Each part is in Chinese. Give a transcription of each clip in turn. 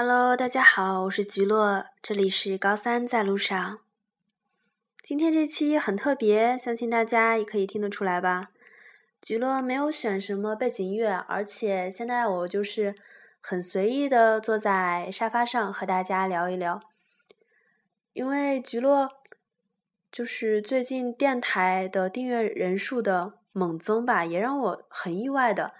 Hello，大家好，我是菊落，这里是高三在路上。今天这期很特别，相信大家也可以听得出来吧。菊落没有选什么背景音乐，而且现在我就是很随意的坐在沙发上和大家聊一聊。因为菊落就是最近电台的订阅人数的猛增吧，也让我很意外的。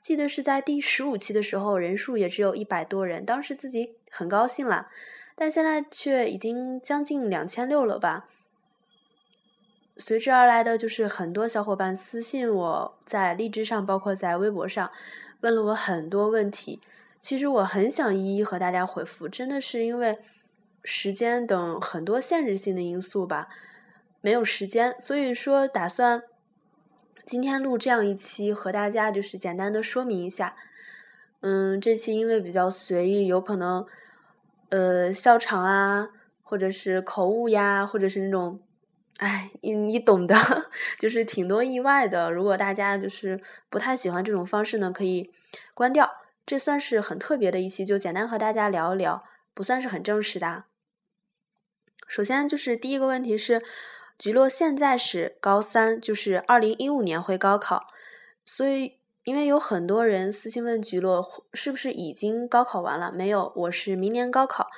记得是在第十五期的时候，人数也只有一百多人，当时自己很高兴了，但现在却已经将近两千六了吧。随之而来的就是很多小伙伴私信我在荔枝上，包括在微博上，问了我很多问题。其实我很想一一和大家回复，真的是因为时间等很多限制性的因素吧，没有时间，所以说打算。今天录这样一期，和大家就是简单的说明一下。嗯，这期因为比较随意，有可能呃笑场啊，或者是口误呀，或者是那种，哎，你你懂的，就是挺多意外的。如果大家就是不太喜欢这种方式呢，可以关掉。这算是很特别的一期，就简单和大家聊一聊，不算是很正式的。首先就是第一个问题是。菊落现在是高三，就是二零一五年会高考，所以因为有很多人私信问菊落是不是已经高考完了？没有，我是明年高考，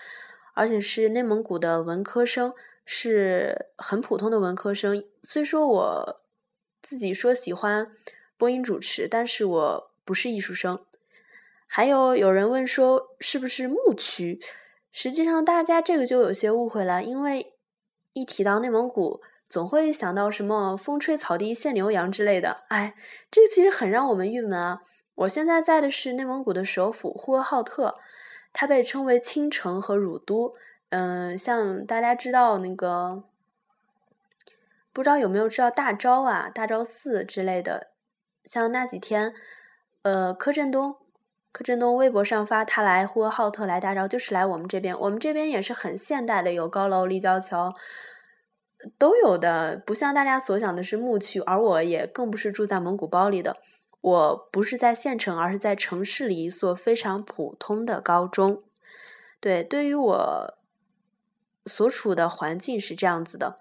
而且是内蒙古的文科生，是很普通的文科生。虽说我自己说喜欢播音主持，但是我不是艺术生。还有有人问说是不是牧区？实际上大家这个就有些误会了，因为一提到内蒙古。总会想到什么风吹草低见牛羊之类的，哎，这个其实很让我们郁闷啊！我现在在的是内蒙古的首府呼和浩特，它被称为青城和乳都。嗯，像大家知道那个，不知道有没有知道大昭啊、大昭寺之类的，像那几天，呃，柯震东，柯震东微博上发他来呼和浩特来大昭，就是来我们这边，我们这边也是很现代的，有高楼立交桥。都有的，不像大家所想的是牧区，而我也更不是住在蒙古包里的。我不是在县城，而是在城市里一所非常普通的高中。对，对于我所处的环境是这样子的。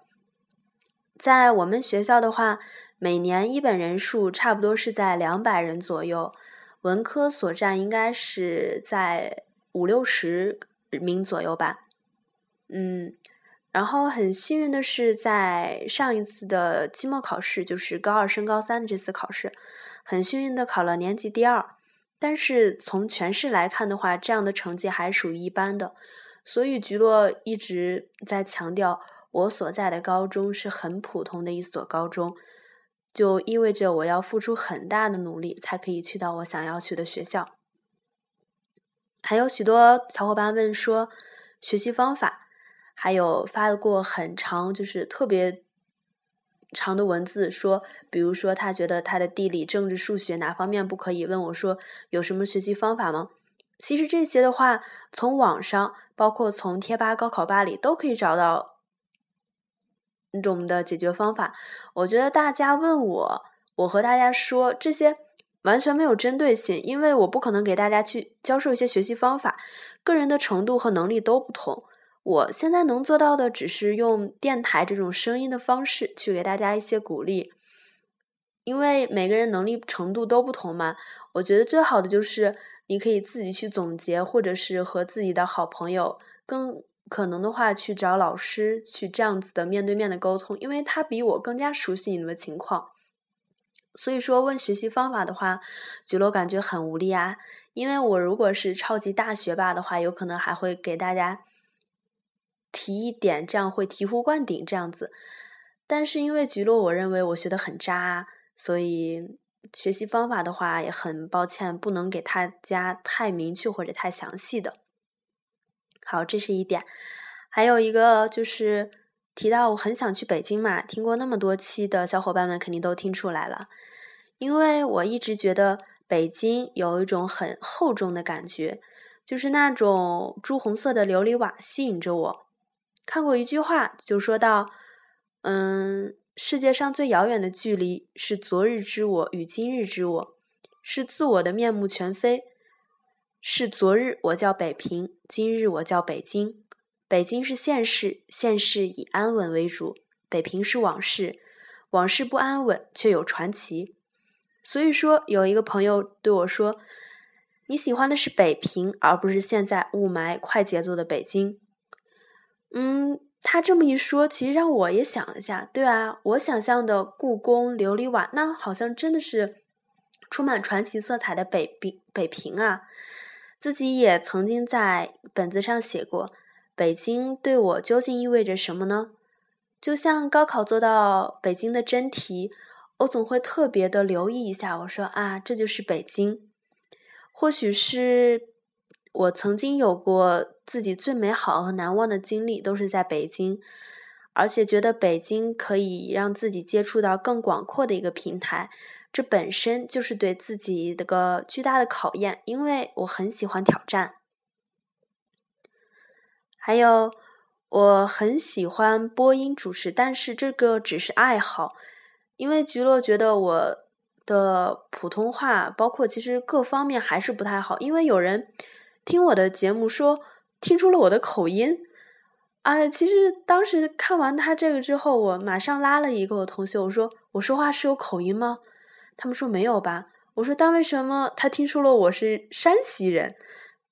在我们学校的话，每年一本人数差不多是在两百人左右，文科所占应该是在五六十名左右吧。嗯。然后很幸运的是，在上一次的期末考试，就是高二升高三这次考试，很幸运的考了年级第二。但是从全市来看的话，这样的成绩还属于一般的。所以菊落一直在强调，我所在的高中是很普通的一所高中，就意味着我要付出很大的努力，才可以去到我想要去的学校。还有许多小伙伴问说，学习方法。还有发过很长，就是特别长的文字，说，比如说他觉得他的地理、政治、数学哪方面不可以，问我说有什么学习方法吗？其实这些的话，从网上，包括从贴吧、高考吧里都可以找到那种的解决方法。我觉得大家问我，我和大家说这些完全没有针对性，因为我不可能给大家去教授一些学习方法，个人的程度和能力都不同。我现在能做到的，只是用电台这种声音的方式去给大家一些鼓励，因为每个人能力程度都不同嘛。我觉得最好的就是你可以自己去总结，或者是和自己的好朋友，更可能的话去找老师去这样子的面对面的沟通，因为他比我更加熟悉你们的情况。所以说问学习方法的话，觉得我感觉很无力啊，因为我如果是超级大学霸的话，有可能还会给大家。提一点，这样会醍醐灌顶这样子。但是因为菊落，我认为我学的很渣，所以学习方法的话也很抱歉，不能给大家太明确或者太详细的。好，这是一点。还有一个就是提到我很想去北京嘛，听过那么多期的小伙伴们肯定都听出来了。因为我一直觉得北京有一种很厚重的感觉，就是那种朱红色的琉璃瓦吸引着我。看过一句话，就说到，嗯，世界上最遥远的距离是昨日之我与今日之我，是自我的面目全非。是昨日我叫北平，今日我叫北京。北京是现世，现世以安稳为主；北平是往事，往事不安稳却有传奇。所以说，有一个朋友对我说：“你喜欢的是北平，而不是现在雾霾、快节奏的北京。”嗯，他这么一说，其实让我也想了一下。对啊，我想象的故宫、琉璃瓦，那好像真的是充满传奇色彩的北平。北平啊，自己也曾经在本子上写过。北京对我究竟意味着什么呢？就像高考做到北京的真题，我总会特别的留意一下。我说啊，这就是北京。或许是我曾经有过自己最美好和难忘的经历，都是在北京，而且觉得北京可以让自己接触到更广阔的一个平台。这本身就是对自己的个巨大的考验，因为我很喜欢挑战。还有，我很喜欢播音主持，但是这个只是爱好。因为菊落觉得我的普通话，包括其实各方面还是不太好。因为有人听我的节目说听出了我的口音啊，其实当时看完他这个之后，我马上拉了一个我同学，我说我说话是有口音吗？他们说没有吧。我说但为什么他听出了我是山西人？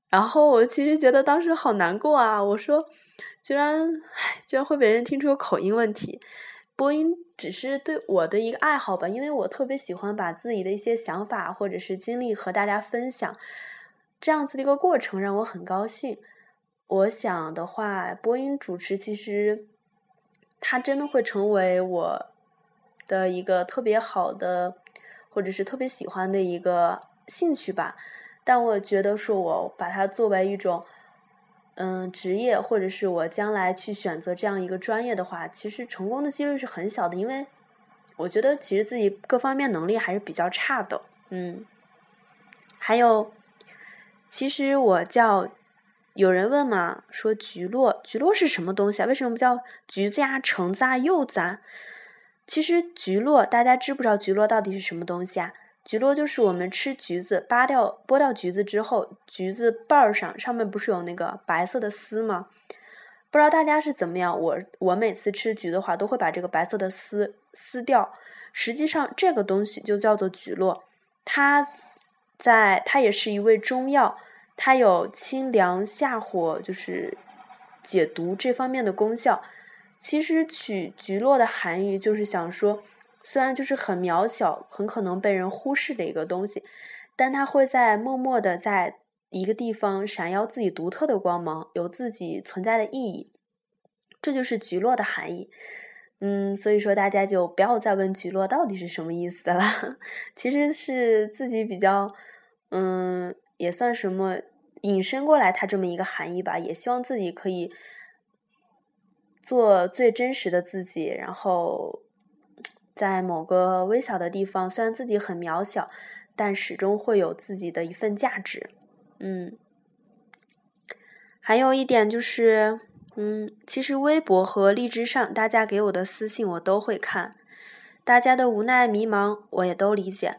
然后我其实觉得当时好难过啊！我说，居然，居然会被人听出有口音问题。播音只是对我的一个爱好吧，因为我特别喜欢把自己的一些想法或者是经历和大家分享，这样子的一个过程让我很高兴。我想的话，播音主持其实，它真的会成为我的一个特别好的，或者是特别喜欢的一个兴趣吧。但我觉得说，我把它作为一种，嗯，职业，或者是我将来去选择这样一个专业的话，其实成功的几率是很小的，因为我觉得其实自己各方面能力还是比较差的，嗯。还有，其实我叫，有人问嘛，说橘落，橘落是什么东西啊？为什么不叫橘子呀、橙子啊、柚子啊？其实橘落，大家知不知道橘落到底是什么东西啊？橘落就是我们吃橘子，扒掉剥掉橘子之后，橘子瓣儿上上面不是有那个白色的丝吗？不知道大家是怎么样？我我每次吃橘的话，都会把这个白色的丝撕掉。实际上，这个东西就叫做橘落，它在它也是一味中药，它有清凉下火，就是解毒这方面的功效。其实取橘落的含义就是想说。虽然就是很渺小，很可能被人忽视的一个东西，但它会在默默的在一个地方闪耀自己独特的光芒，有自己存在的意义。这就是橘落的含义。嗯，所以说大家就不要再问橘落到底是什么意思了。其实是自己比较，嗯，也算什么引申过来它这么一个含义吧。也希望自己可以做最真实的自己，然后。在某个微小的地方，虽然自己很渺小，但始终会有自己的一份价值。嗯，还有一点就是，嗯，其实微博和荔枝上大家给我的私信我都会看，大家的无奈迷茫我也都理解，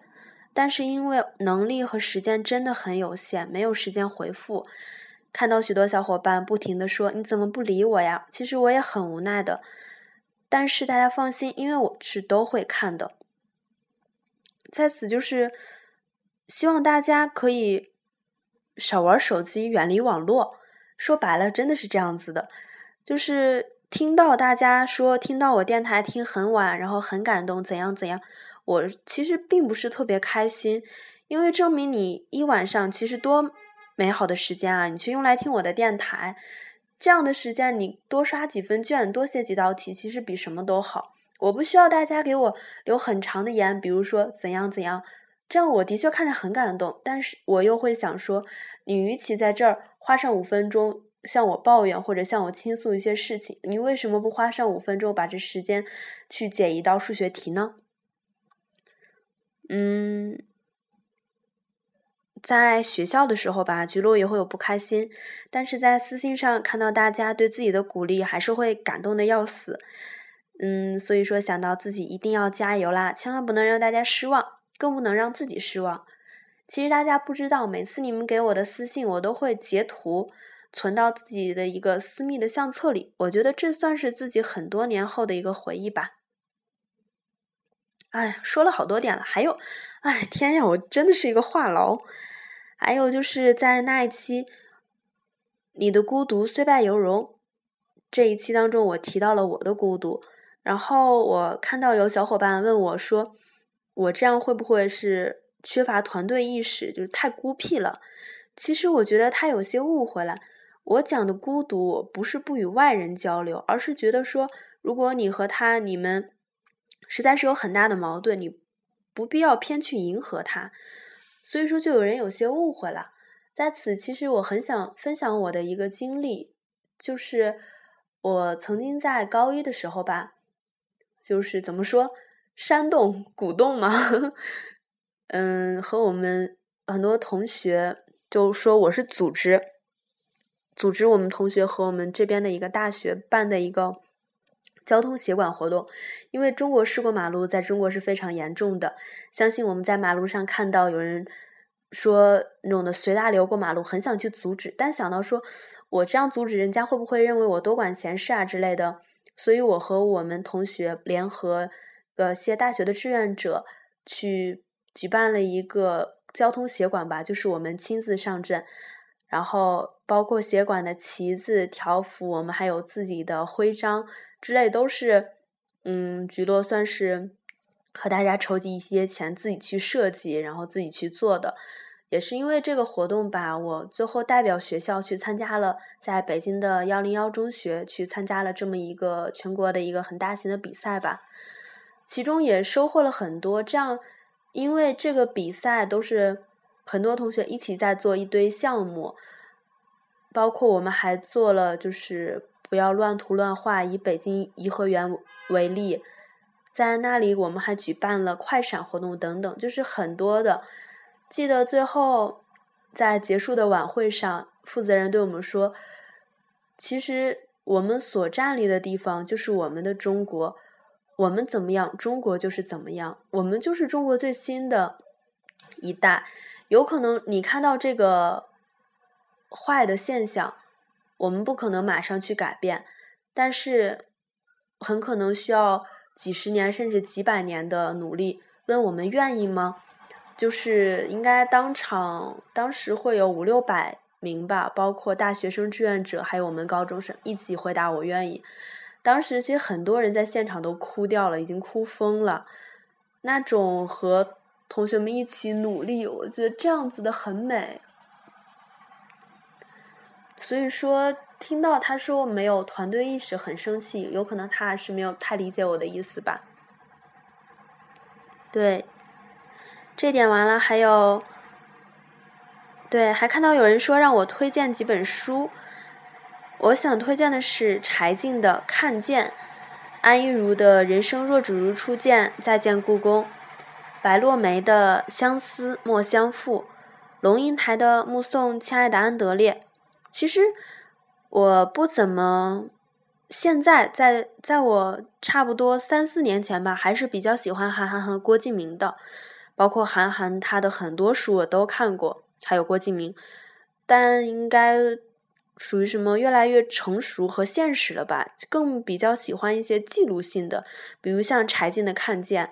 但是因为能力和时间真的很有限，没有时间回复。看到许多小伙伴不停的说你怎么不理我呀？其实我也很无奈的。但是大家放心，因为我是都会看的。在此就是希望大家可以少玩手机，远离网络。说白了，真的是这样子的。就是听到大家说听到我电台听很晚，然后很感动，怎样怎样，我其实并不是特别开心，因为证明你一晚上其实多美好的时间啊，你去用来听我的电台。这样的时间，你多刷几分卷，多写几道题，其实比什么都好。我不需要大家给我留很长的言，比如说怎样怎样，这样我的确看着很感动，但是我又会想说，你与其在这儿花上五分钟向我抱怨或者向我倾诉一些事情，你为什么不花上五分钟把这时间去解一道数学题呢？嗯。在学校的时候吧，菊落也会有不开心，但是在私信上看到大家对自己的鼓励，还是会感动的要死。嗯，所以说想到自己一定要加油啦，千万不能让大家失望，更不能让自己失望。其实大家不知道，每次你们给我的私信，我都会截图存到自己的一个私密的相册里。我觉得这算是自己很多年后的一个回忆吧。哎，说了好多点了，还有，哎，天呀，我真的是一个话痨。还有就是在那一期《你的孤独虽败犹荣》这一期当中，我提到了我的孤独。然后我看到有小伙伴问我说：“我这样会不会是缺乏团队意识，就是太孤僻了？”其实我觉得他有些误会了。我讲的孤独不是不与外人交流，而是觉得说，如果你和他你们实在是有很大的矛盾，你不必要偏去迎合他。所以说，就有人有些误会了。在此，其实我很想分享我的一个经历，就是我曾经在高一的时候吧。就是怎么说，煽动、鼓动嘛，嗯，和我们很多同学就说我是组织，组织我们同学和我们这边的一个大学办的一个交通协管活动。因为中国事故马路在中国是非常严重的，相信我们在马路上看到有人说那种的随大流过马路，很想去阻止，但想到说我这样阻止人家会不会认为我多管闲事啊之类的。所以，我和我们同学联合呃些大学的志愿者去举办了一个交通协管吧，就是我们亲自上阵，然后包括协管的旗子、条幅，我们还有自己的徽章之类，都是嗯，菊落算是和大家筹集一些钱，自己去设计，然后自己去做的。也是因为这个活动吧，我最后代表学校去参加了，在北京的幺零幺中学去参加了这么一个全国的一个很大型的比赛吧，其中也收获了很多。这样，因为这个比赛都是很多同学一起在做一堆项目，包括我们还做了就是不要乱涂乱画，以北京颐和园为例，在那里我们还举办了快闪活动等等，就是很多的。记得最后，在结束的晚会上，负责人对我们说：“其实我们所站立的地方就是我们的中国，我们怎么样，中国就是怎么样。我们就是中国最新的一代。有可能你看到这个坏的现象，我们不可能马上去改变，但是很可能需要几十年甚至几百年的努力。问我们愿意吗？”就是应该当场，当时会有五六百名吧，包括大学生志愿者，还有我们高中生一起回答我愿意。当时其实很多人在现场都哭掉了，已经哭疯了。那种和同学们一起努力，我觉得这样子的很美。所以说，听到他说没有团队意识，很生气，有可能他还是没有太理解我的意思吧。对。这点完了，还有，对，还看到有人说让我推荐几本书，我想推荐的是柴静的《看见》，安一如的人生若只如初见，再见故宫，白落梅的《相思莫相负》，龙应台的《目送亲爱的安德烈》。其实我不怎么，现在在在我差不多三四年前吧，还是比较喜欢韩寒和郭敬明的。包括韩寒他的很多书我都看过，还有郭敬明，但应该属于什么越来越成熟和现实了吧？更比较喜欢一些记录性的，比如像柴静的《看见》，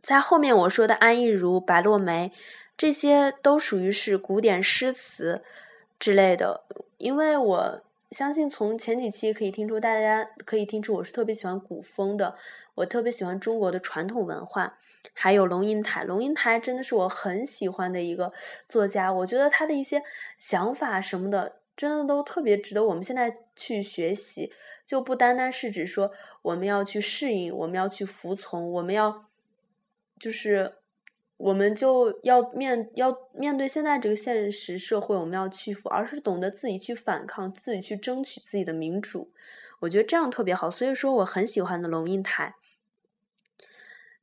在后面我说的安意如、白落梅，这些都属于是古典诗词之类的。因为我相信从前几期可以听出，大家可以听出我是特别喜欢古风的，我特别喜欢中国的传统文化。还有龙应台，龙应台真的是我很喜欢的一个作家，我觉得他的一些想法什么的，真的都特别值得我们现在去学习。就不单单是指说我们要去适应，我们要去服从，我们要就是我们就要面要面对现在这个现实社会，我们要屈服，而是懂得自己去反抗，自己去争取自己的民主。我觉得这样特别好，所以说我很喜欢的龙应台。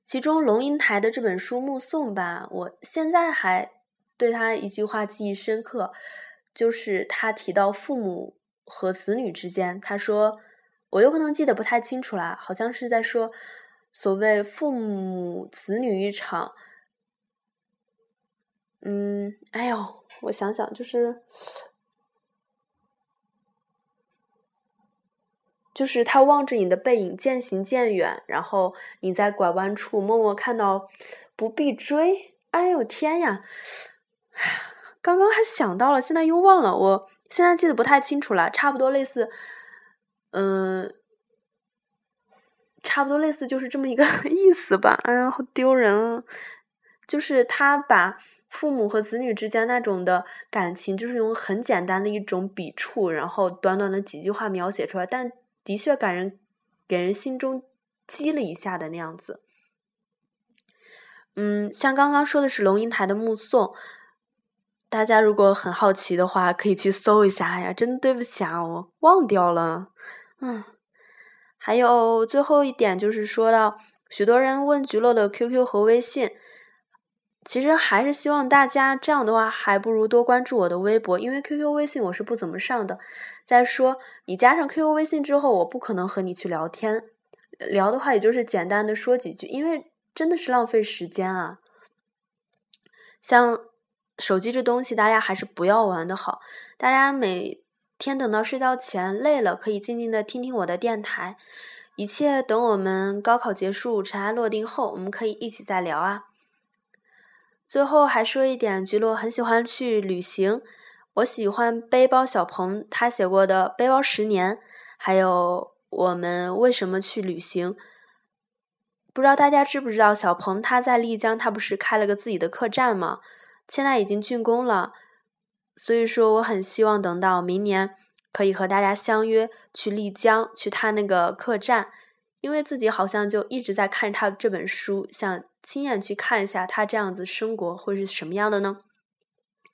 其中龙应台的这本书《目送》吧，我现在还对他一句话记忆深刻，就是他提到父母和子女之间，他说，我有可能记得不太清楚啦，好像是在说，所谓父母子女一场，嗯，哎呦，我想想，就是。就是他望着你的背影渐行渐远，然后你在拐弯处默默看到，不必追。哎呦天呀！刚刚还想到了，现在又忘了。我现在记得不太清楚了，差不多类似，嗯，差不多类似就是这么一个 意思吧。哎呀，好丢人啊！就是他把父母和子女之间那种的感情，就是用很简单的一种笔触，然后短短的几句话描写出来，但。的确感人，给人心中激了一下的那样子。嗯，像刚刚说的是龙应台的《目送》，大家如果很好奇的话，可以去搜一下呀。真的对不起啊，我忘掉了。嗯，还有最后一点就是说到，许多人问菊乐的 QQ 和微信。其实还是希望大家这样的话，还不如多关注我的微博，因为 QQ、微信我是不怎么上的。再说，你加上 QQ、微信之后，我不可能和你去聊天，聊的话也就是简单的说几句，因为真的是浪费时间啊。像手机这东西，大家还是不要玩的好。大家每天等到睡觉前累了，可以静静的听听我的电台。一切等我们高考结束、尘埃落定后，我们可以一起再聊啊。最后还说一点，菊落很喜欢去旅行。我喜欢背包小鹏他写过的《背包十年》，还有我们为什么去旅行。不知道大家知不知道，小鹏他在丽江，他不是开了个自己的客栈吗？现在已经竣工了。所以说，我很希望等到明年可以和大家相约去丽江，去他那个客栈。因为自己好像就一直在看他这本书，想亲眼去看一下他这样子生活会是什么样的呢？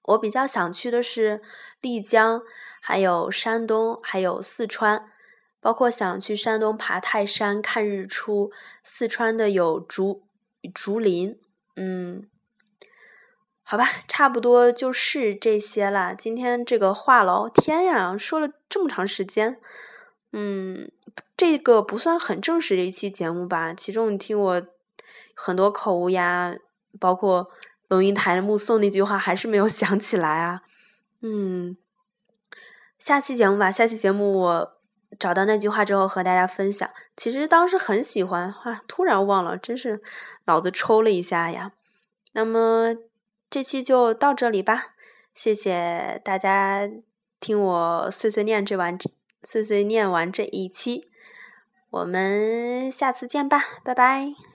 我比较想去的是丽江，还有山东，还有四川，包括想去山东爬泰山看日出，四川的有竹竹林，嗯，好吧，差不多就是这些了。今天这个话痨，天呀，说了这么长时间。嗯，这个不算很正式的一期节目吧。其中你听我很多口误呀，包括龙应台目送那句话还是没有 想起来啊。嗯，下期节目吧，下期节目我找到那句话之后和大家分享。其实当时很喜欢啊，突然忘了，真是脑子抽了一下呀。那么这期就到这里吧，谢谢大家听我碎碎念这晚。碎碎念完这一期，我们下次见吧，拜拜。